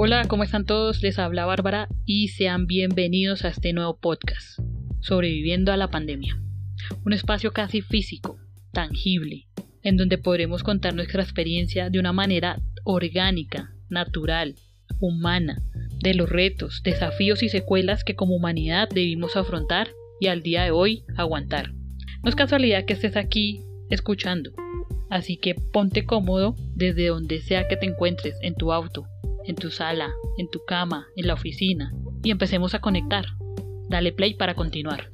Hola, ¿cómo están todos? Les habla Bárbara y sean bienvenidos a este nuevo podcast, Sobreviviendo a la Pandemia. Un espacio casi físico, tangible, en donde podremos contar nuestra experiencia de una manera orgánica, natural, humana, de los retos, desafíos y secuelas que como humanidad debimos afrontar y al día de hoy aguantar. No es casualidad que estés aquí escuchando, así que ponte cómodo desde donde sea que te encuentres, en tu auto, en tu sala, en tu cama, en la oficina, y empecemos a conectar. Dale play para continuar.